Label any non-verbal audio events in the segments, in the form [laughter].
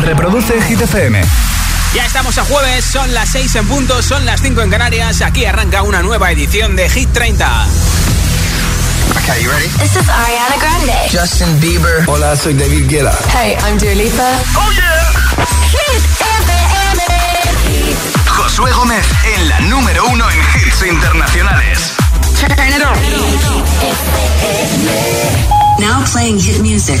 Reproduce Hit FM. Ya estamos a jueves, son las 6 en punto, son las 5 en Canarias. Aquí arranca una nueva edición de Hit 30. Okay, you ready? This is Ariana Grande. Justin Bieber. Hola, soy David Guetta. Hey, I'm Dua Lipa. Oh yeah. Hit FM. Josué Gómez en la número uno en hits internacionales. Turn it on. Now playing hit music.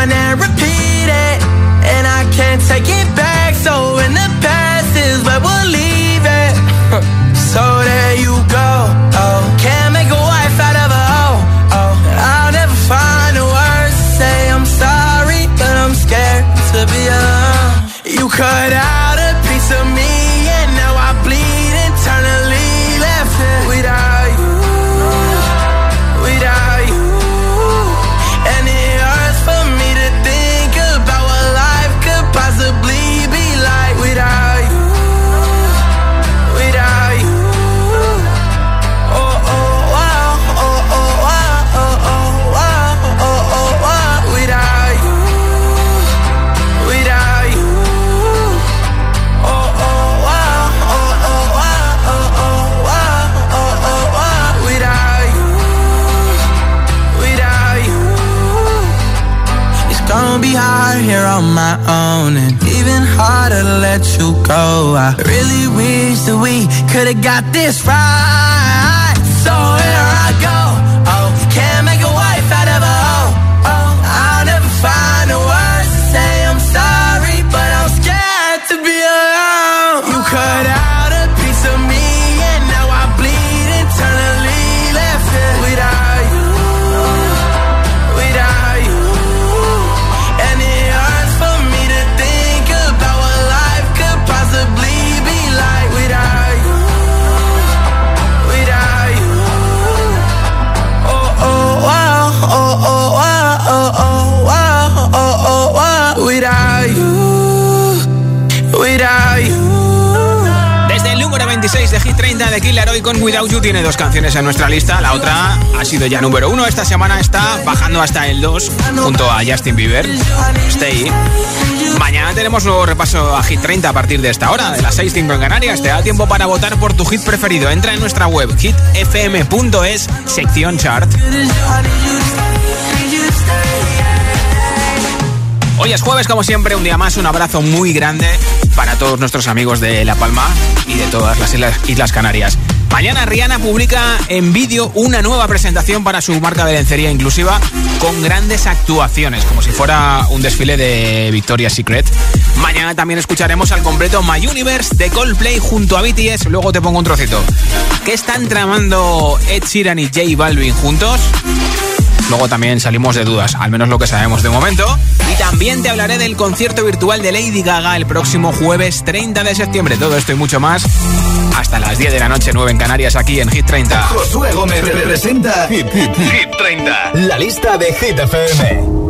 Run and repeat it. And I can't take it back. So in the past is where we'll leave it. [laughs] so there you got this right. Without You tiene dos canciones en nuestra lista. La otra ha sido ya número uno. Esta semana está bajando hasta el 2 junto a Justin Bieber. Stay. Mañana tenemos nuevo repaso a Hit 30 a partir de esta hora, de las 6.05 en Canarias. Te da tiempo para votar por tu hit preferido. Entra en nuestra web hitfm.es, sección chart. Hoy es jueves, como siempre, un día más. Un abrazo muy grande para todos nuestros amigos de La Palma y de todas las Islas Canarias. Mañana Rihanna publica en vídeo una nueva presentación para su marca de lencería inclusiva con grandes actuaciones, como si fuera un desfile de Victoria's Secret. Mañana también escucharemos al completo My Universe de Coldplay junto a BTS. Luego te pongo un trocito. ¿Qué están tramando Ed Sheeran y J Balvin juntos? Luego también salimos de dudas, al menos lo que sabemos de momento. Y también te hablaré del concierto virtual de Lady Gaga el próximo jueves 30 de septiembre. Todo esto y mucho más hasta las 10 de la noche, 9 en Canarias, aquí en Hit 30. Josué Gómez representa Hit, Hit, Hit 30. La lista de Hit FM.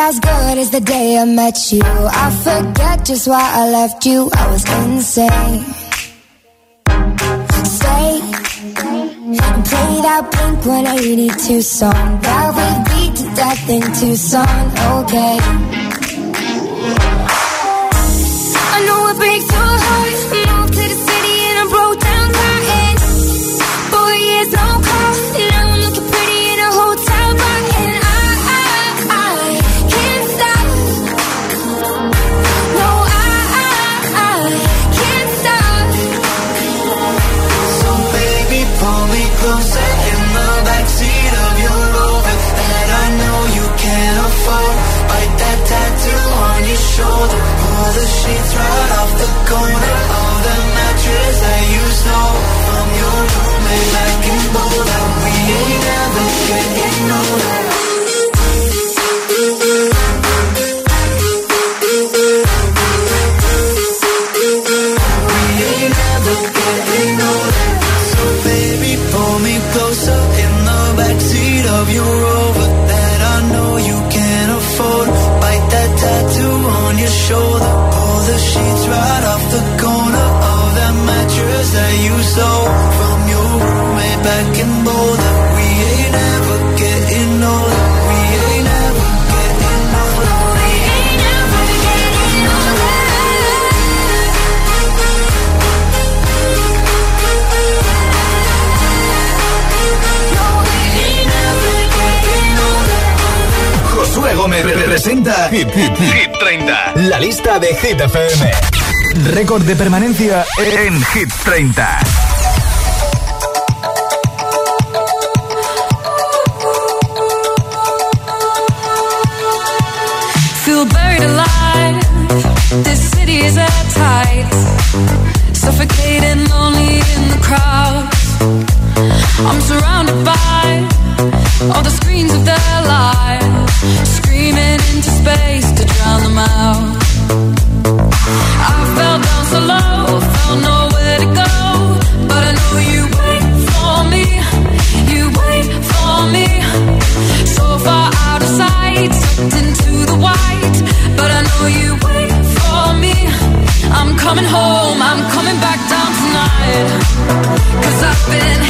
as good as the day I met you. I forget just why I left you. I was insane. Stay and play that Pink 182 song that we beat to death in Tucson. Okay. I know it breaks your heart. Gómez presenta Hit, Hit, Hit 30. La lista de Hit FM. Récord de permanencia en Hit 30. Feel buried alive. This city is at tight. Suffocating lonely in the crowd. I'm surrounded by all the screens of their lives. into space to drown them out. I fell down so low, found nowhere to go. But I know you wait for me, you wait for me. So far out of sight, sucked into the white. But I know you wait for me. I'm coming home, I'm coming back down tonight. Cause I've been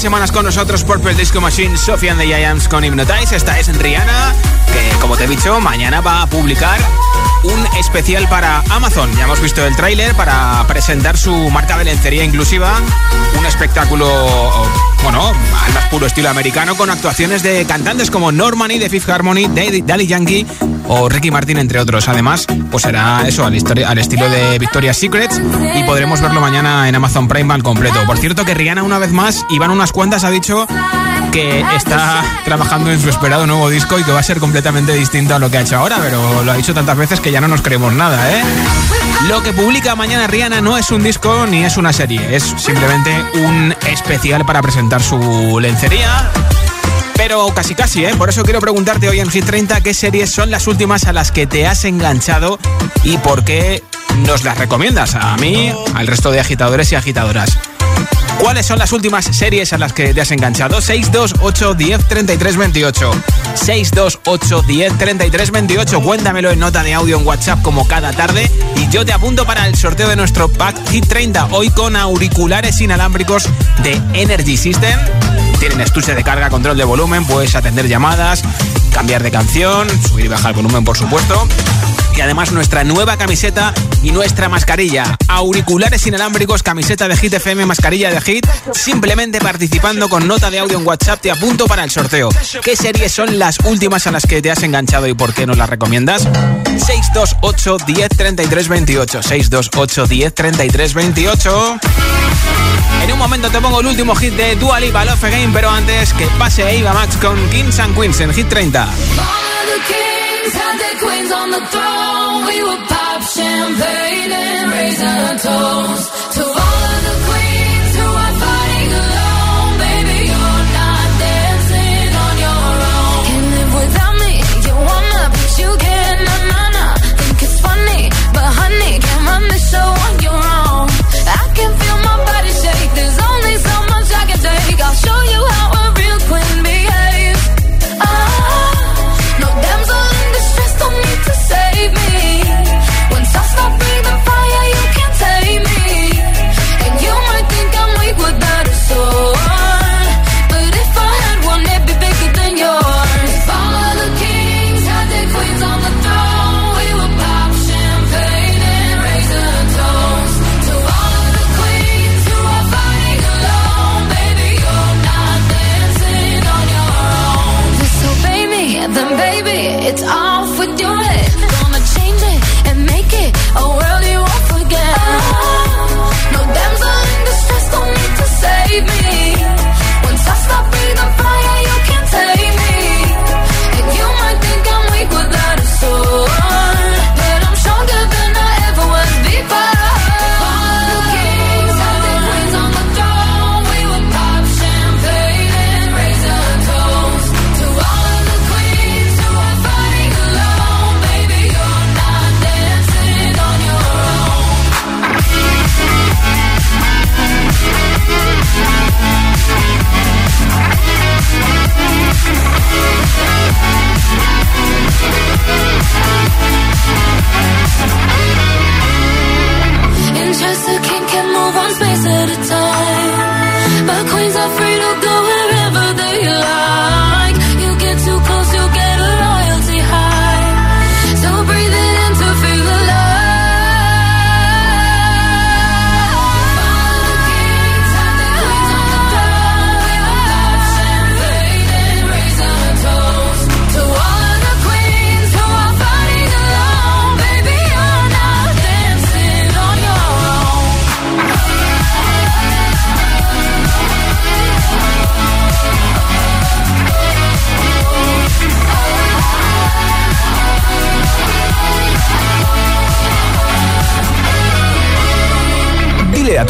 30, 40 semanas con nosotros, Purple Disco Machine, Sophie and the Giants con Hypnotize. Esta es Rihanna, que como te he dicho, mañana va a publicar un especial para Amazon. Ya hemos visto el tráiler para presentar su marca de lencería inclusiva, un espectáculo, bueno, al más puro estilo americano, con actuaciones de cantantes como Normani de Fifth Harmony, Daddy Yankee o Ricky Martin, entre otros. Además, pues será eso, al, estilo de Victoria's Secrets y podremos verlo mañana en Amazon Prime al completo. Por cierto, que Rihanna una vez más, y van unas cuantas, ha dicho que está trabajando en su esperado nuevo disco y que va a ser completamente distinto a lo que ha hecho ahora, pero lo ha dicho tantas veces que ya no nos creemos nada, ¿eh? Lo que publica mañana Rihanna no es un disco ni es una serie, es simplemente un especial para presentar su lencería. Pero casi casi, ¿eh? Por eso quiero preguntarte hoy en Hit 30 qué series son las últimas a las que te has enganchado y por qué nos las recomiendas a mí, al resto de agitadores y agitadoras. ¿Cuáles son las últimas series a las que te has enganchado? 628 10 33 28. 628 10 33 28. Cuéntamelo en nota de audio en WhatsApp como cada tarde y yo te apunto para el sorteo de nuestro pack Hit 30. Hoy con auriculares inalámbricos de Energy System. Tienen estuche de carga, control de volumen, puedes atender llamadas, cambiar de canción, subir y bajar el volumen por supuesto y además nuestra nueva camiseta y nuestra mascarilla. Auriculares inalámbricos, camiseta de Hit FM, mascarilla de Hit. Simplemente participando con nota de audio en WhatsApp te apunto para el sorteo. ¿Qué series son las últimas a las que te has enganchado y por qué nos las recomiendas? 628 10 33 28. 628 10 33 28. En un momento te pongo el último hit de Dua Lipa, Love Again, pero antes que pase Eva Max con Kings and Queens en Hit 30. To It's all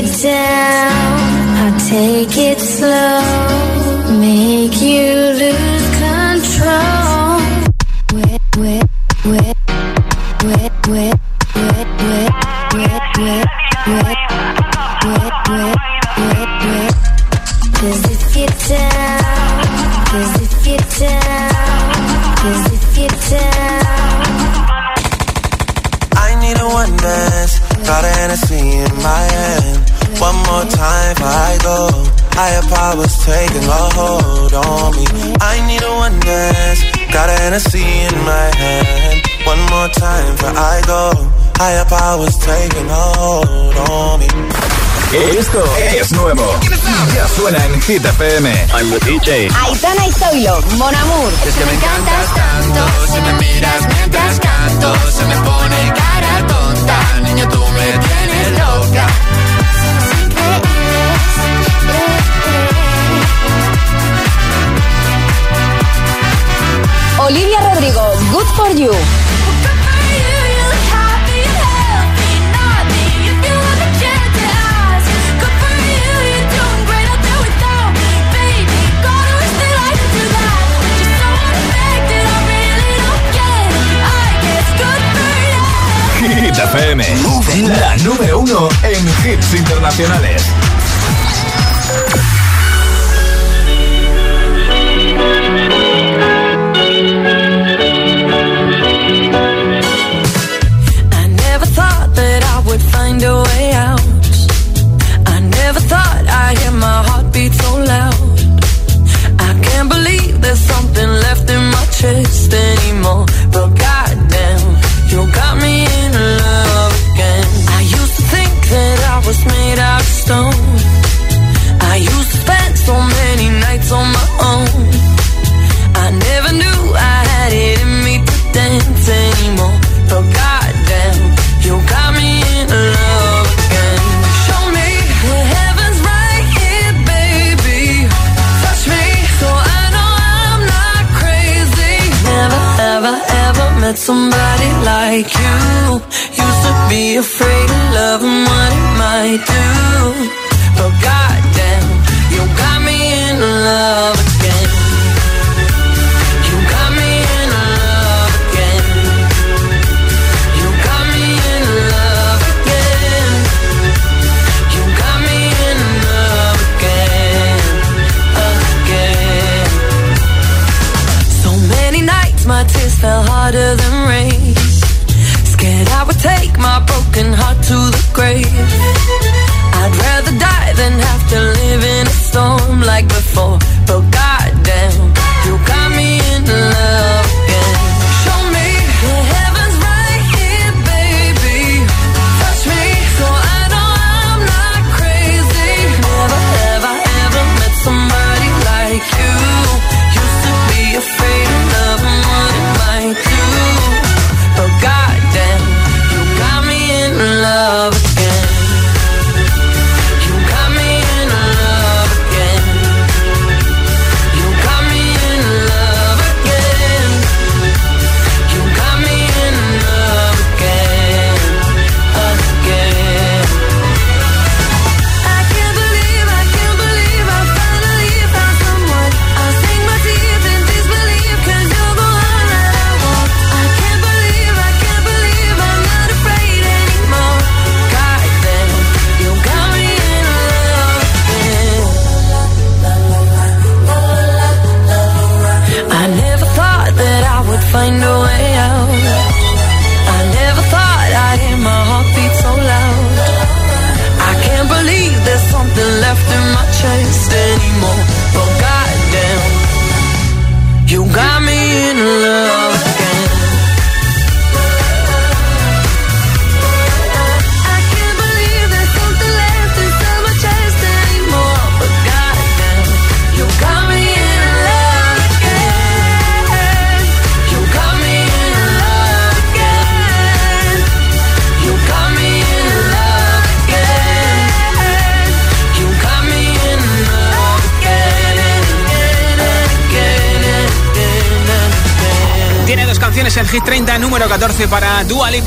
Cause down, I'll take it slow, taking a hold on me. I need a one dance. Got a Hennessy in my hand. One more time before I go. Higher powers taking a hold on me. Esto es nuevo. Ya suena en Hit FM. I'm the DJ. Aitana y Zoilo, Mon Amour. Es que me encantas tanto, si me miras mientras canto, se me pone cara tonta, niño tú me tienes loca. Olivia Rodrigo, Good for You. Hit FM. La número uno en hits internacionales.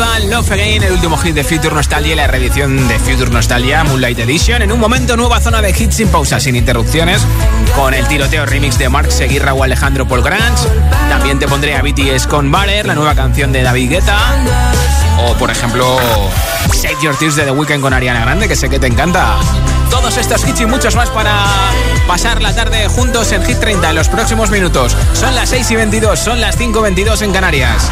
Love Again, el último hit de Future Nostalgia la reedición de Future Nostalgia, Moonlight Edition. En un momento, nueva zona de hits sin pausa, sin interrupciones, con el tiroteo remix de Mark Seguirra o Alejandro Paul Grant. También te pondré a BTS con Baller, la nueva canción de David Guetta. O, por ejemplo, Save Your Tears de The Weeknd con Ariana Grande, que sé que te encanta. Todos estos hits y muchos más para pasar la tarde juntos en Hit 30 en los próximos minutos. Son las 6 y 22, son las 5 y 22 en Canarias.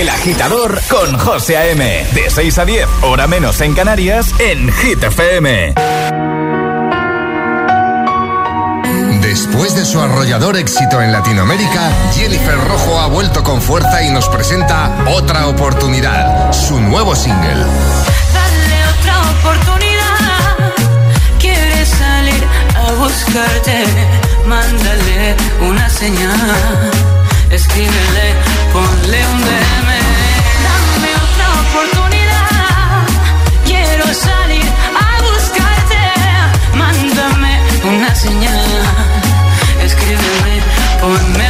El agitador con José A.M. De 6 a 10, hora menos en Canarias, en Hit FM. Después de su arrollador éxito en Latinoamérica, Jennifer Rojo ha vuelto con fuerza y nos presenta Otra Oportunidad, su nuevo single. Dale otra oportunidad. Quieres salir a buscarte. Mándale una señal. Escríbele, ponle un DM. Dame otra oportunidad. Quiero salir a buscarte. Mándame una señal. Escríbeme, ponme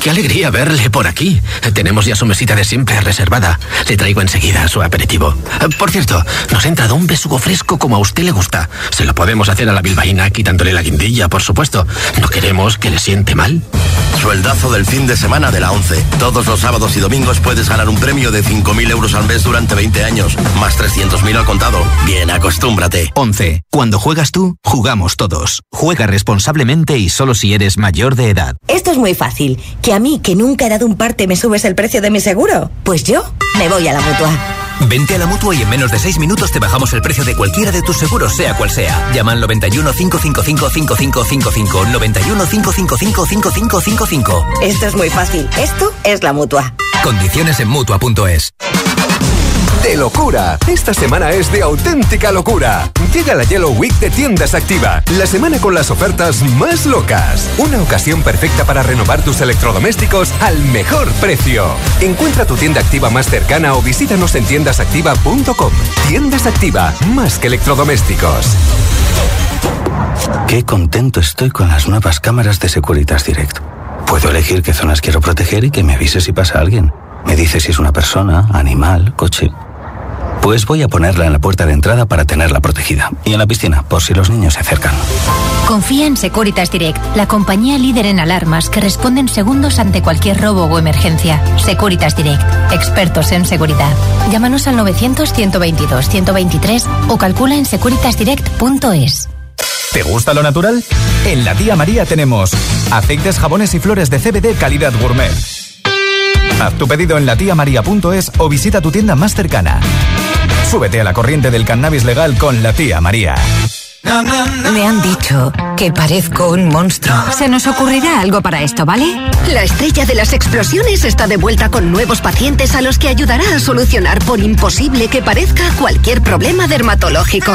Qué alegría verle por aquí. Tenemos ya su mesita de siempre reservada. Le traigo enseguida su aperitivo. Por cierto, nos ha entrado un besugo fresco como a usted le gusta. Se lo podemos hacer a la bilbaína quitándole la guindilla, por supuesto. No queremos que le siente mal. Sueldazo del fin de semana de la 11. Todos los sábados y domingos puedes ganar un premio de 5.000 euros al mes durante 20 años, más 300.000 al contado. Bien, acostúmbrate. 11. Cuando juegas tú, jugamos todos. Juega responsablemente y solo si eres mayor de edad. Esto es muy fácil. ¿Que a mí, que nunca he dado un parte, me subes el precio de mi seguro? Pues yo me voy a la mutua. Vente a la mutua y en menos de 6 minutos te bajamos el precio de cualquiera de tus seguros, sea cual sea. Llama al 91 555 5555. 91 555 5555. Esto es muy fácil. Esto es la mutua. Condiciones en mutua.es. De locura. Esta semana es de auténtica locura. Llega la Yellow Week de Tiendas Activa, la semana con las ofertas más locas. Una ocasión perfecta para renovar tus electrodomésticos al mejor precio. Encuentra tu tienda activa más cercana o visítanos en tiendasactiva.com. Tiendas Activa, más que electrodomésticos. Qué contento estoy con las nuevas cámaras de Securitas Direct. Puedo elegir qué zonas quiero proteger y que me avise si pasa alguien. Me dice si es una persona, animal, coche. Pues voy a ponerla en la puerta de entrada para tenerla protegida. Y en la piscina, por si los niños se acercan. Confía en Securitas Direct, la compañía líder en alarmas que responde en segundos ante cualquier robo o emergencia. Securitas Direct, expertos en seguridad. Llámanos al 900-122-123 o calcula en securitasdirect.es. ¿Te gusta lo natural? En la tía María tenemos aceites, jabones y flores de CBD calidad gourmet. Haz tu pedido en latiamaria.es o visita tu tienda más cercana. Súbete a la corriente del cannabis legal con la tía María. Me han dicho que parezco un monstruo. Se nos ocurrirá algo para esto, ¿vale? La estrella de las explosiones está de vuelta con nuevos pacientes a los que ayudará a solucionar por imposible que parezca cualquier problema dermatológico.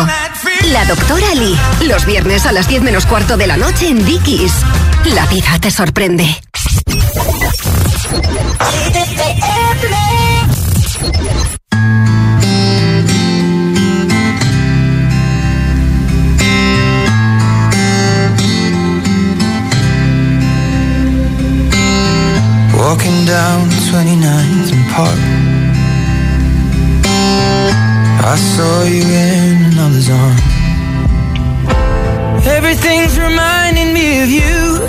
La doctora Lee, los viernes a las 10 menos cuarto de la noche en Dickies. La vida te sorprende. Walking down 29th and Park. I saw you in another's arm Everything's reminding me of you.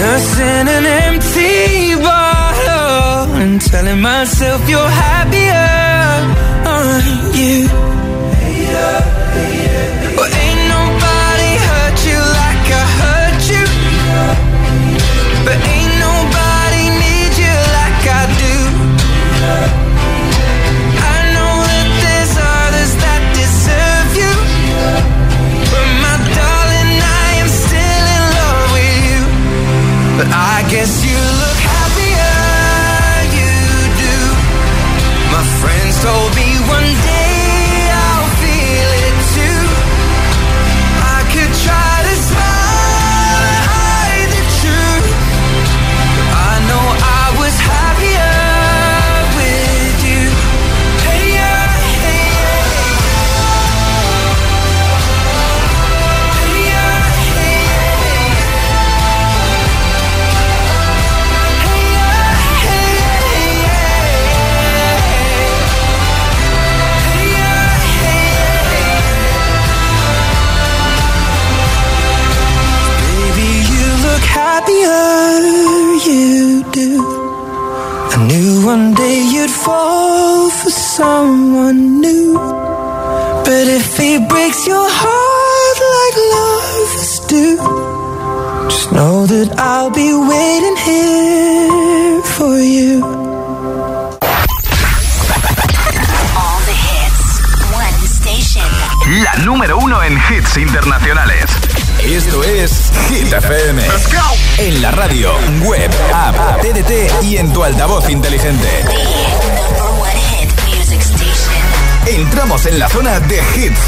Nursing an empty bottle And telling myself you're happier. On you? I guess you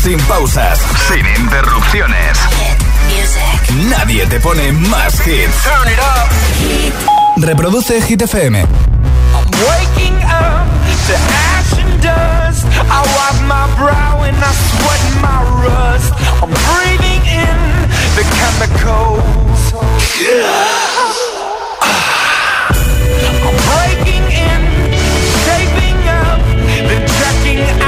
Sin pausas, sin interrupciones. Nadie te pone más hits. Turn it up. Reproduce Hit FM. I'm waking up to ash and dust. I wipe my brow and I sweat my rust. I'm breathing in the chemicals. [sighs] I'm breaking in, shaping up, then checking out.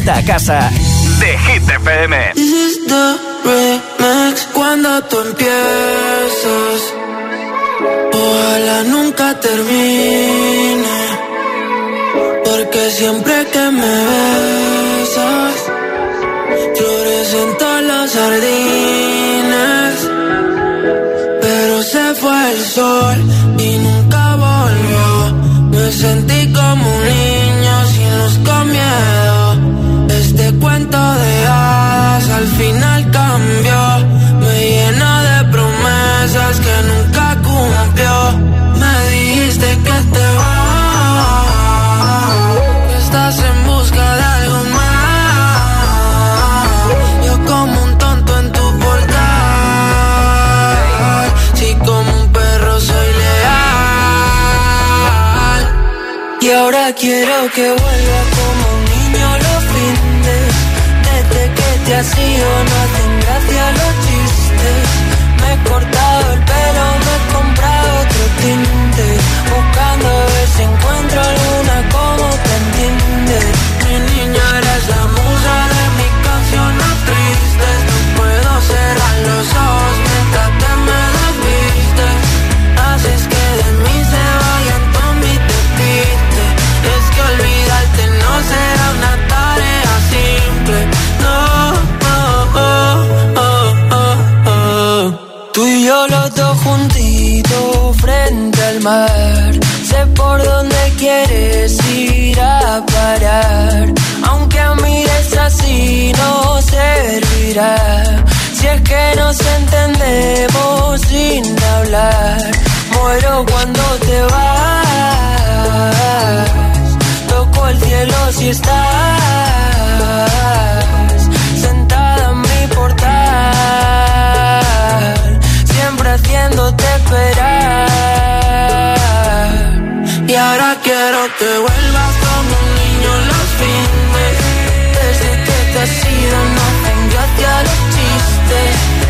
vuelta a casa de Hit FM. This is the remix. Cuando tú empiezas, ojalá nunca termine. Porque siempre que me besas, florecen todas las sardinas. Pero se fue el sol y nunca volvió. Me sentí como un niño sin luz con miedo al final cambió. Me llena de promesas que nunca cumplió. Me dijiste que te vas, que estás en busca de algo más. Yo como un tonto en tu portal, si como un perro soy leal. Y ahora quiero que vuelva ido no hacen gracia los chistes. Me he cortado el pelo, me he comprado otro tinte. Buscando a ver si encuentro alguna como te entiende. Mi niña eres la musa de mis canciones tristes. No puedo cerrar los ojos Sé por dónde quieres ir a parar. Aunque mires así no servirá. Si es que nos entendemos sin hablar. Muero cuando te vas. Toco el cielo si estás que vuelvas como un niño los fines. Desde que te has ido no hacen gracia los chistes.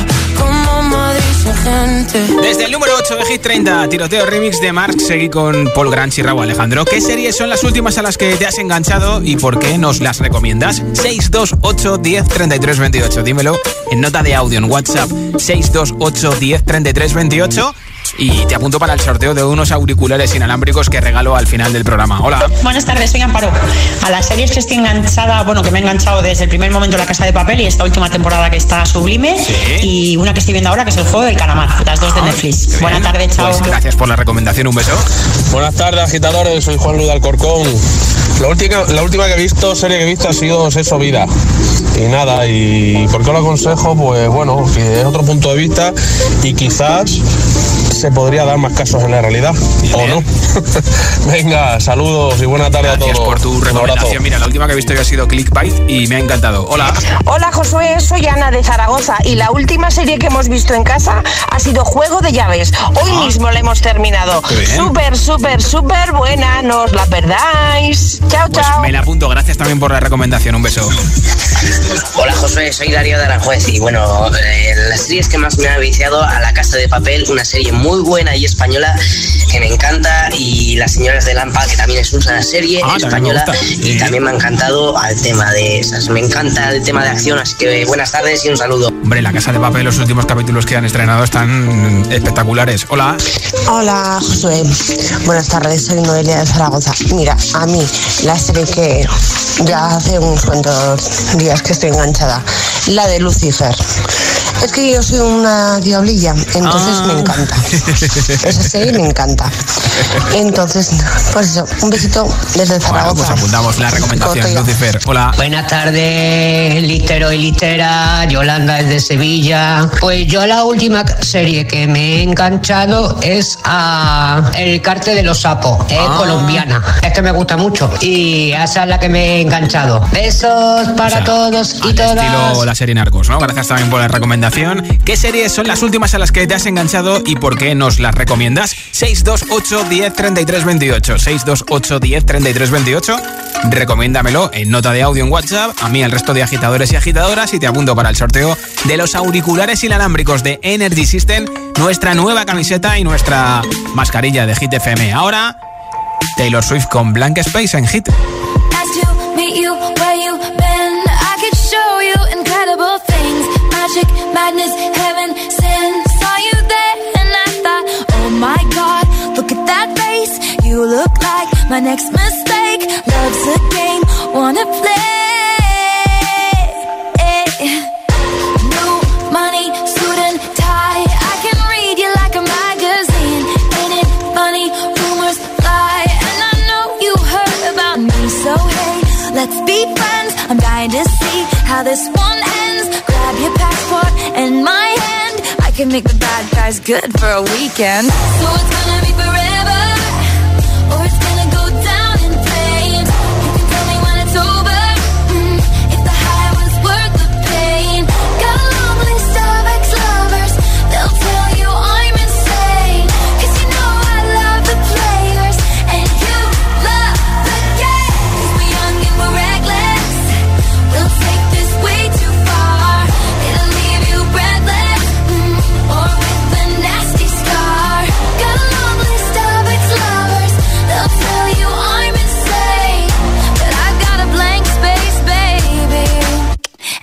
Desde el número 8 de Hit 30, tiroteo remix de Mark, seguí con Paul Granch y Raúl Alejandro. ¿Qué series son las últimas a las que te has enganchado y por qué nos las recomiendas? 628 10 33 28. Dímelo en nota de audio en WhatsApp 628 10 33 28 y te apunto para el sorteo de unos auriculares inalámbricos que regalo al final del programa. Hola. Buenas tardes, soy Amparo. A las series que estoy enganchada, bueno, que me he enganchado desde el primer momento La Casa de Papel y esta última temporada que está sublime. Y una que estoy viendo ahora que es El Juego del Calamar, las dos de Netflix. Buenas tardes, chao. Pues gracias por la recomendación, un beso. Buenas tardes, agitadores. Soy Juan Luis de Alcorcón. La última, la última que he visto, serie que he visto, ha sido Sexo Vida. Y nada, y ¿por qué lo aconsejo? Pues bueno, que es otro punto de vista y quizás se podría dar más casos en la realidad, ¿o no? [laughs] Venga, saludos y buena tarde Gracias a todos. por tu recomendación. Mira, la última que he visto yo ha sido Clickbait y me ha encantado. Hola. Hola Josué, soy Ana de Zaragoza y la última serie que hemos visto en casa ha sido Juego de Llaves. Hoy mismo la hemos terminado. Ah. Bien. Súper, súper, súper buena, no os la perdáis. Chao, Pues chao. me la apunto. Gracias también por la recomendación. Un beso. Hola Josué, soy Darío de Aranjuez y bueno, eh, las series que más me ha viciado a La Casa de Papel, una serie muy muy buena y española que me encanta y Las Señoras de Lampa, que también es una serie Ah, española y también me ha encantado al tema de esas. Me encanta el tema de acción, así que buenas tardes y un saludo. Hombre, La Casa de Papel, los últimos capítulos que han estrenado están espectaculares. Hola. Hola, Josué. Buenas tardes, soy Noelia de Zaragoza. Mira, a mí la serie que ya hace unos cuantos días que estoy enganchada, la de Lucifer. Es que yo soy una diablilla, entonces Ah. me encanta. Esa serie me encanta. Entonces, pues eso, un besito desde Bueno, Zaragoza. pues apuntamos la recomendación. Lucifer. Hola. Buenas tardes, litero y litera, Yolanda es de Sevilla. Pues yo la última serie que me he enganchado es a El Carte de los Sapos, es Ah. colombiana. Es que me gusta mucho y esa es la que me he enganchado. Besos para todos y todas. Estilo la serie Narcos, ¿no? Gracias también por la recomendación. ¿Qué series son las últimas a las que te has enganchado y por qué nos las recomiendas? 628 10 33 28. 628 10 33 28. Recomiéndamelo en nota de audio en WhatsApp, a mí al resto de agitadores y agitadoras y te apunto para el sorteo de los auriculares inalámbricos de Energy System, nuestra nueva camiseta y nuestra mascarilla de Hit FM. Ahora, Taylor Swift con Blank Space en Hit. Magic, madness, heaven, sin. Saw you there and I thought, oh my god, look at that face. You look like my next mistake. Love's a game, wanna play. New money, suit and tie. I can read you like a magazine. It funny? Rumors fly, and I know you heard about me. So hey, let's be friends. I'm dying to see how this and my hand. I can make the bad guys good for a weekend. So it's gonna be forever, or it's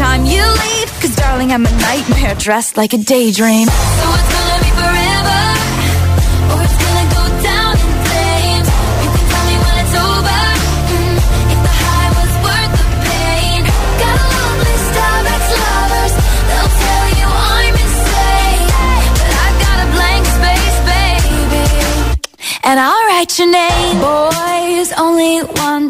Time you leave. Cause darling, I'm a nightmare dressed like a daydream. So it's gonna be forever, or it's gonna go down in flames. You can tell me when it's over. mm, if the high was worth the pain. Got list of ex-lovers. They'll tell you I'm insane, but I've got a blank space, baby and I'll write your name. Boys only want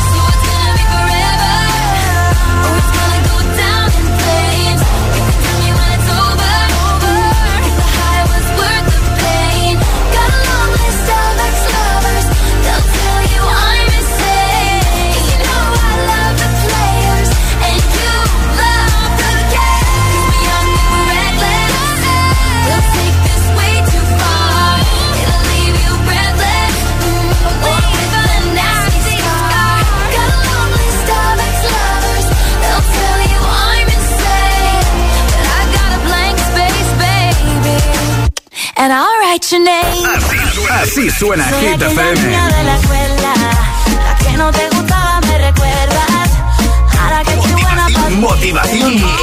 Así suena, así suena Hit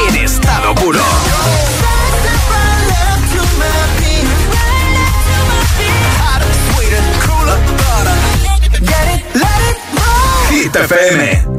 en estado puro. Hit FM.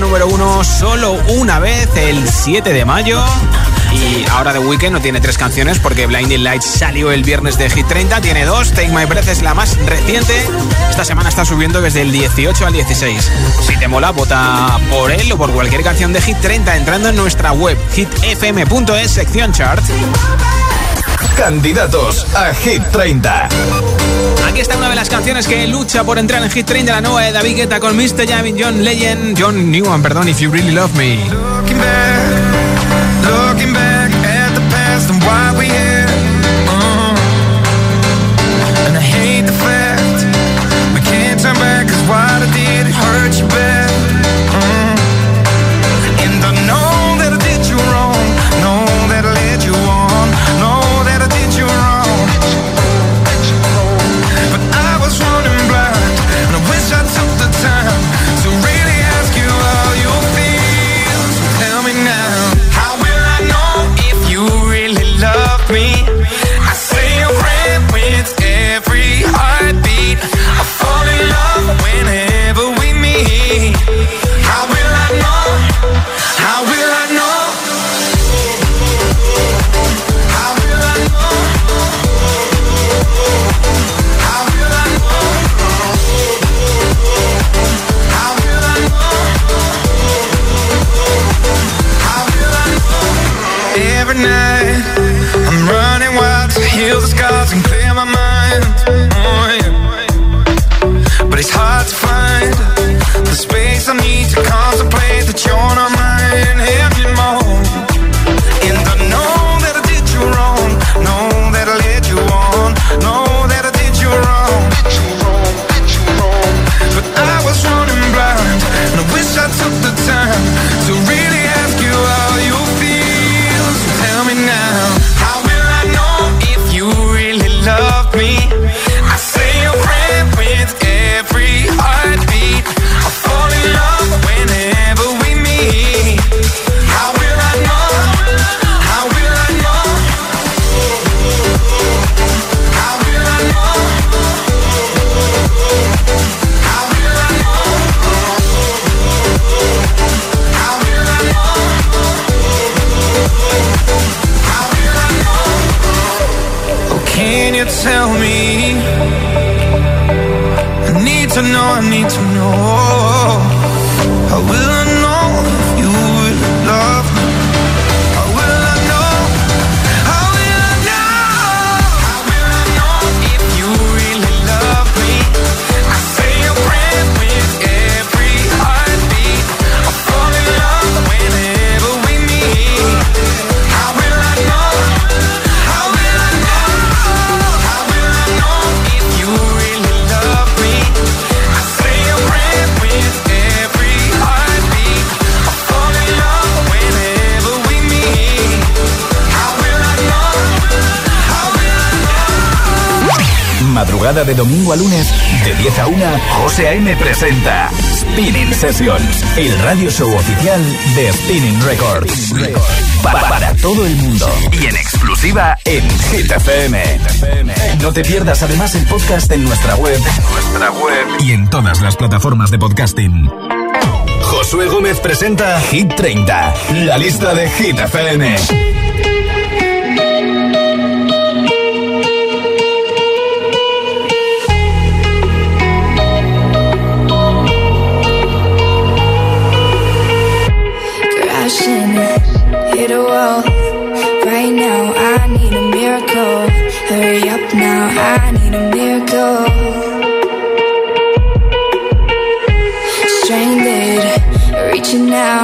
Número uno solo una vez, el 7 de mayo. Y ahora The Weeknd no tiene tres canciones porque Blinding Lights salió el viernes de Hit 30, tiene dos. Take My Breath es la más reciente. Esta semana está subiendo desde el 18 al 16. Si te mola, vota por él o por cualquier canción de Hit 30 entrando en nuestra web hitfm.es sección chart. Candidatos a Hit 30. Aquí está una de las canciones que lucha por entrar en Hit 30, la nueva de David Guetta con Mr. Javin, John Legend, John Newman, perdón, If You Really Love Me. Looking back, looking back at the past and why we here. Uh, and I hate the fact we can't turn back 'cause what I did it hurt you bad. Lunes, de 10 a 1, José A.M. presenta Spinning Sessions, el radio show oficial de Spinning Records. Pa- para todo el mundo y en exclusiva en Hit FM. No te pierdas además el podcast en nuestra web, nuestra web y en todas las plataformas de podcasting. Josué Gómez presenta Hit 30, la lista de Hit FM. A wall. Right now, I need a miracle. Hurry up now, I need a miracle. Stranded, reaching out.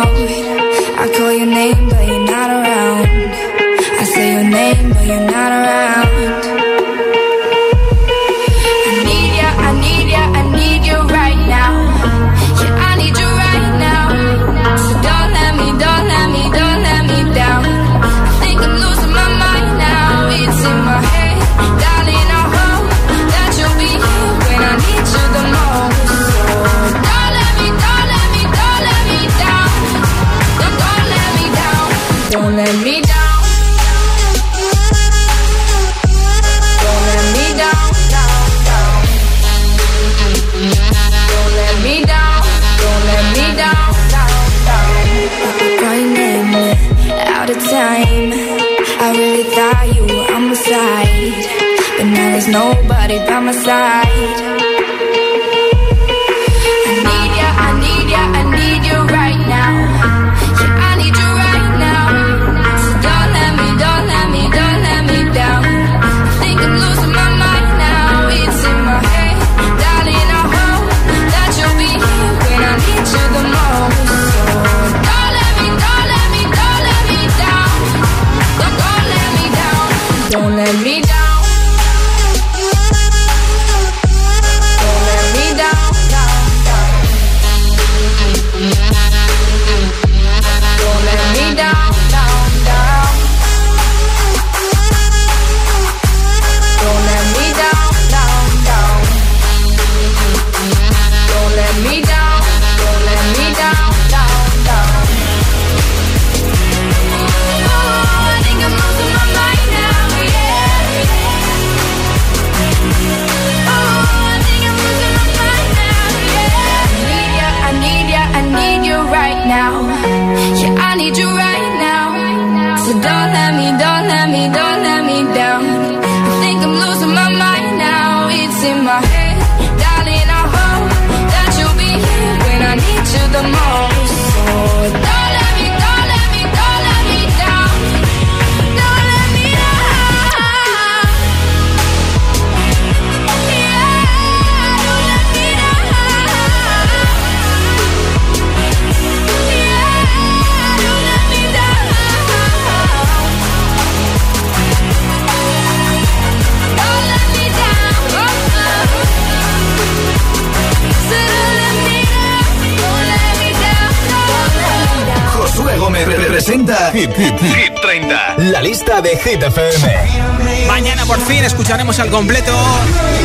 Hit, 30. La lista de Hit FM. Mañana por fin escucharemos al completo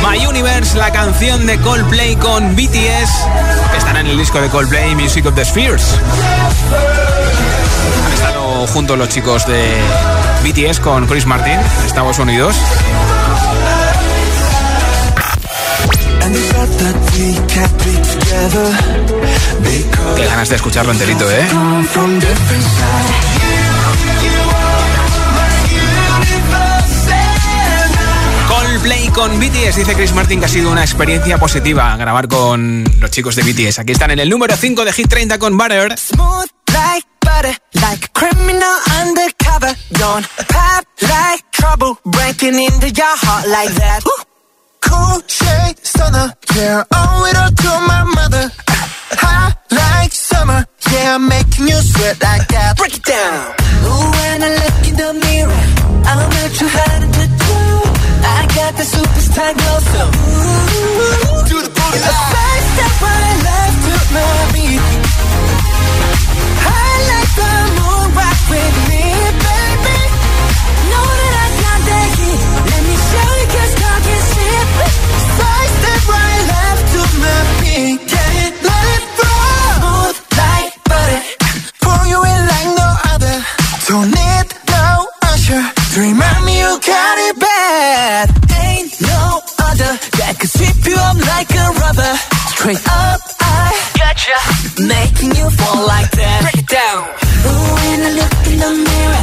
My Universe, la canción de Coldplay con BTS, que estará en el disco de Coldplay Music of the Spheres. Han estado juntos los chicos de BTS con Chris Martin en Estados Unidos. Qué ganas de escucharlo enterito, ¿eh? Play con BTS. Dice Chris Martin que ha sido una experiencia positiva grabar con los chicos de BTS. Aquí están en el número 5 de Hit 30 con Butter. Smooth like butter, like criminal undercover. Don't pop like trouble, breaking into your heart like that. Cool shade stunner, yeah, owe it all to my mother. Hot like summer, yeah, making you sweat like that. Break it down. Ooh, when I look in the mirror, I'm not too hard to. I got the superstar glow, so do the booty. A side step right left to my rubber. Straight up, I got gotcha. Making you fall like that. Break it down. Ooh, when I look in the mirror,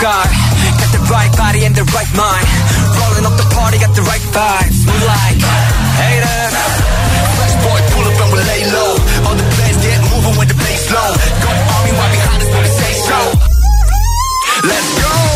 Guy. Got the right body and the right mind. Rolling up the party, got the right vibes. Move like haters. Fresh boy, pull up and we lay low. All the players get moving with the bass low. The army right behind us when we say so. Let's go.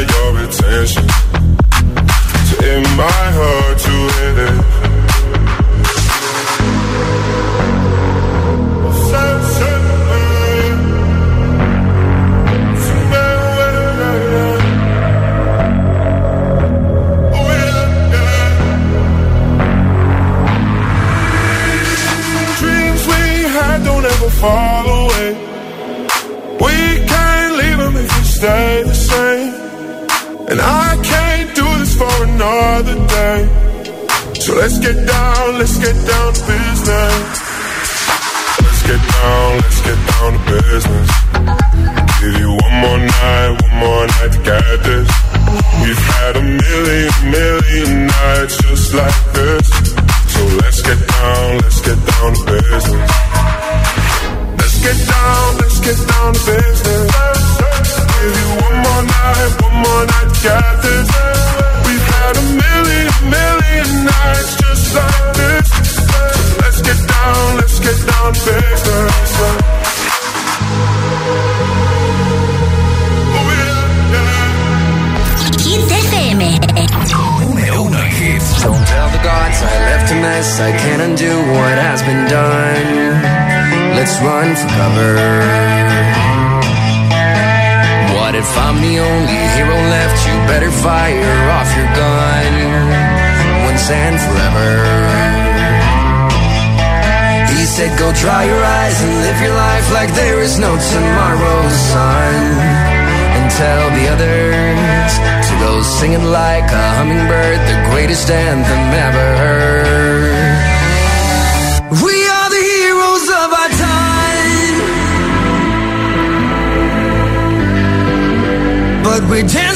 yeah. We time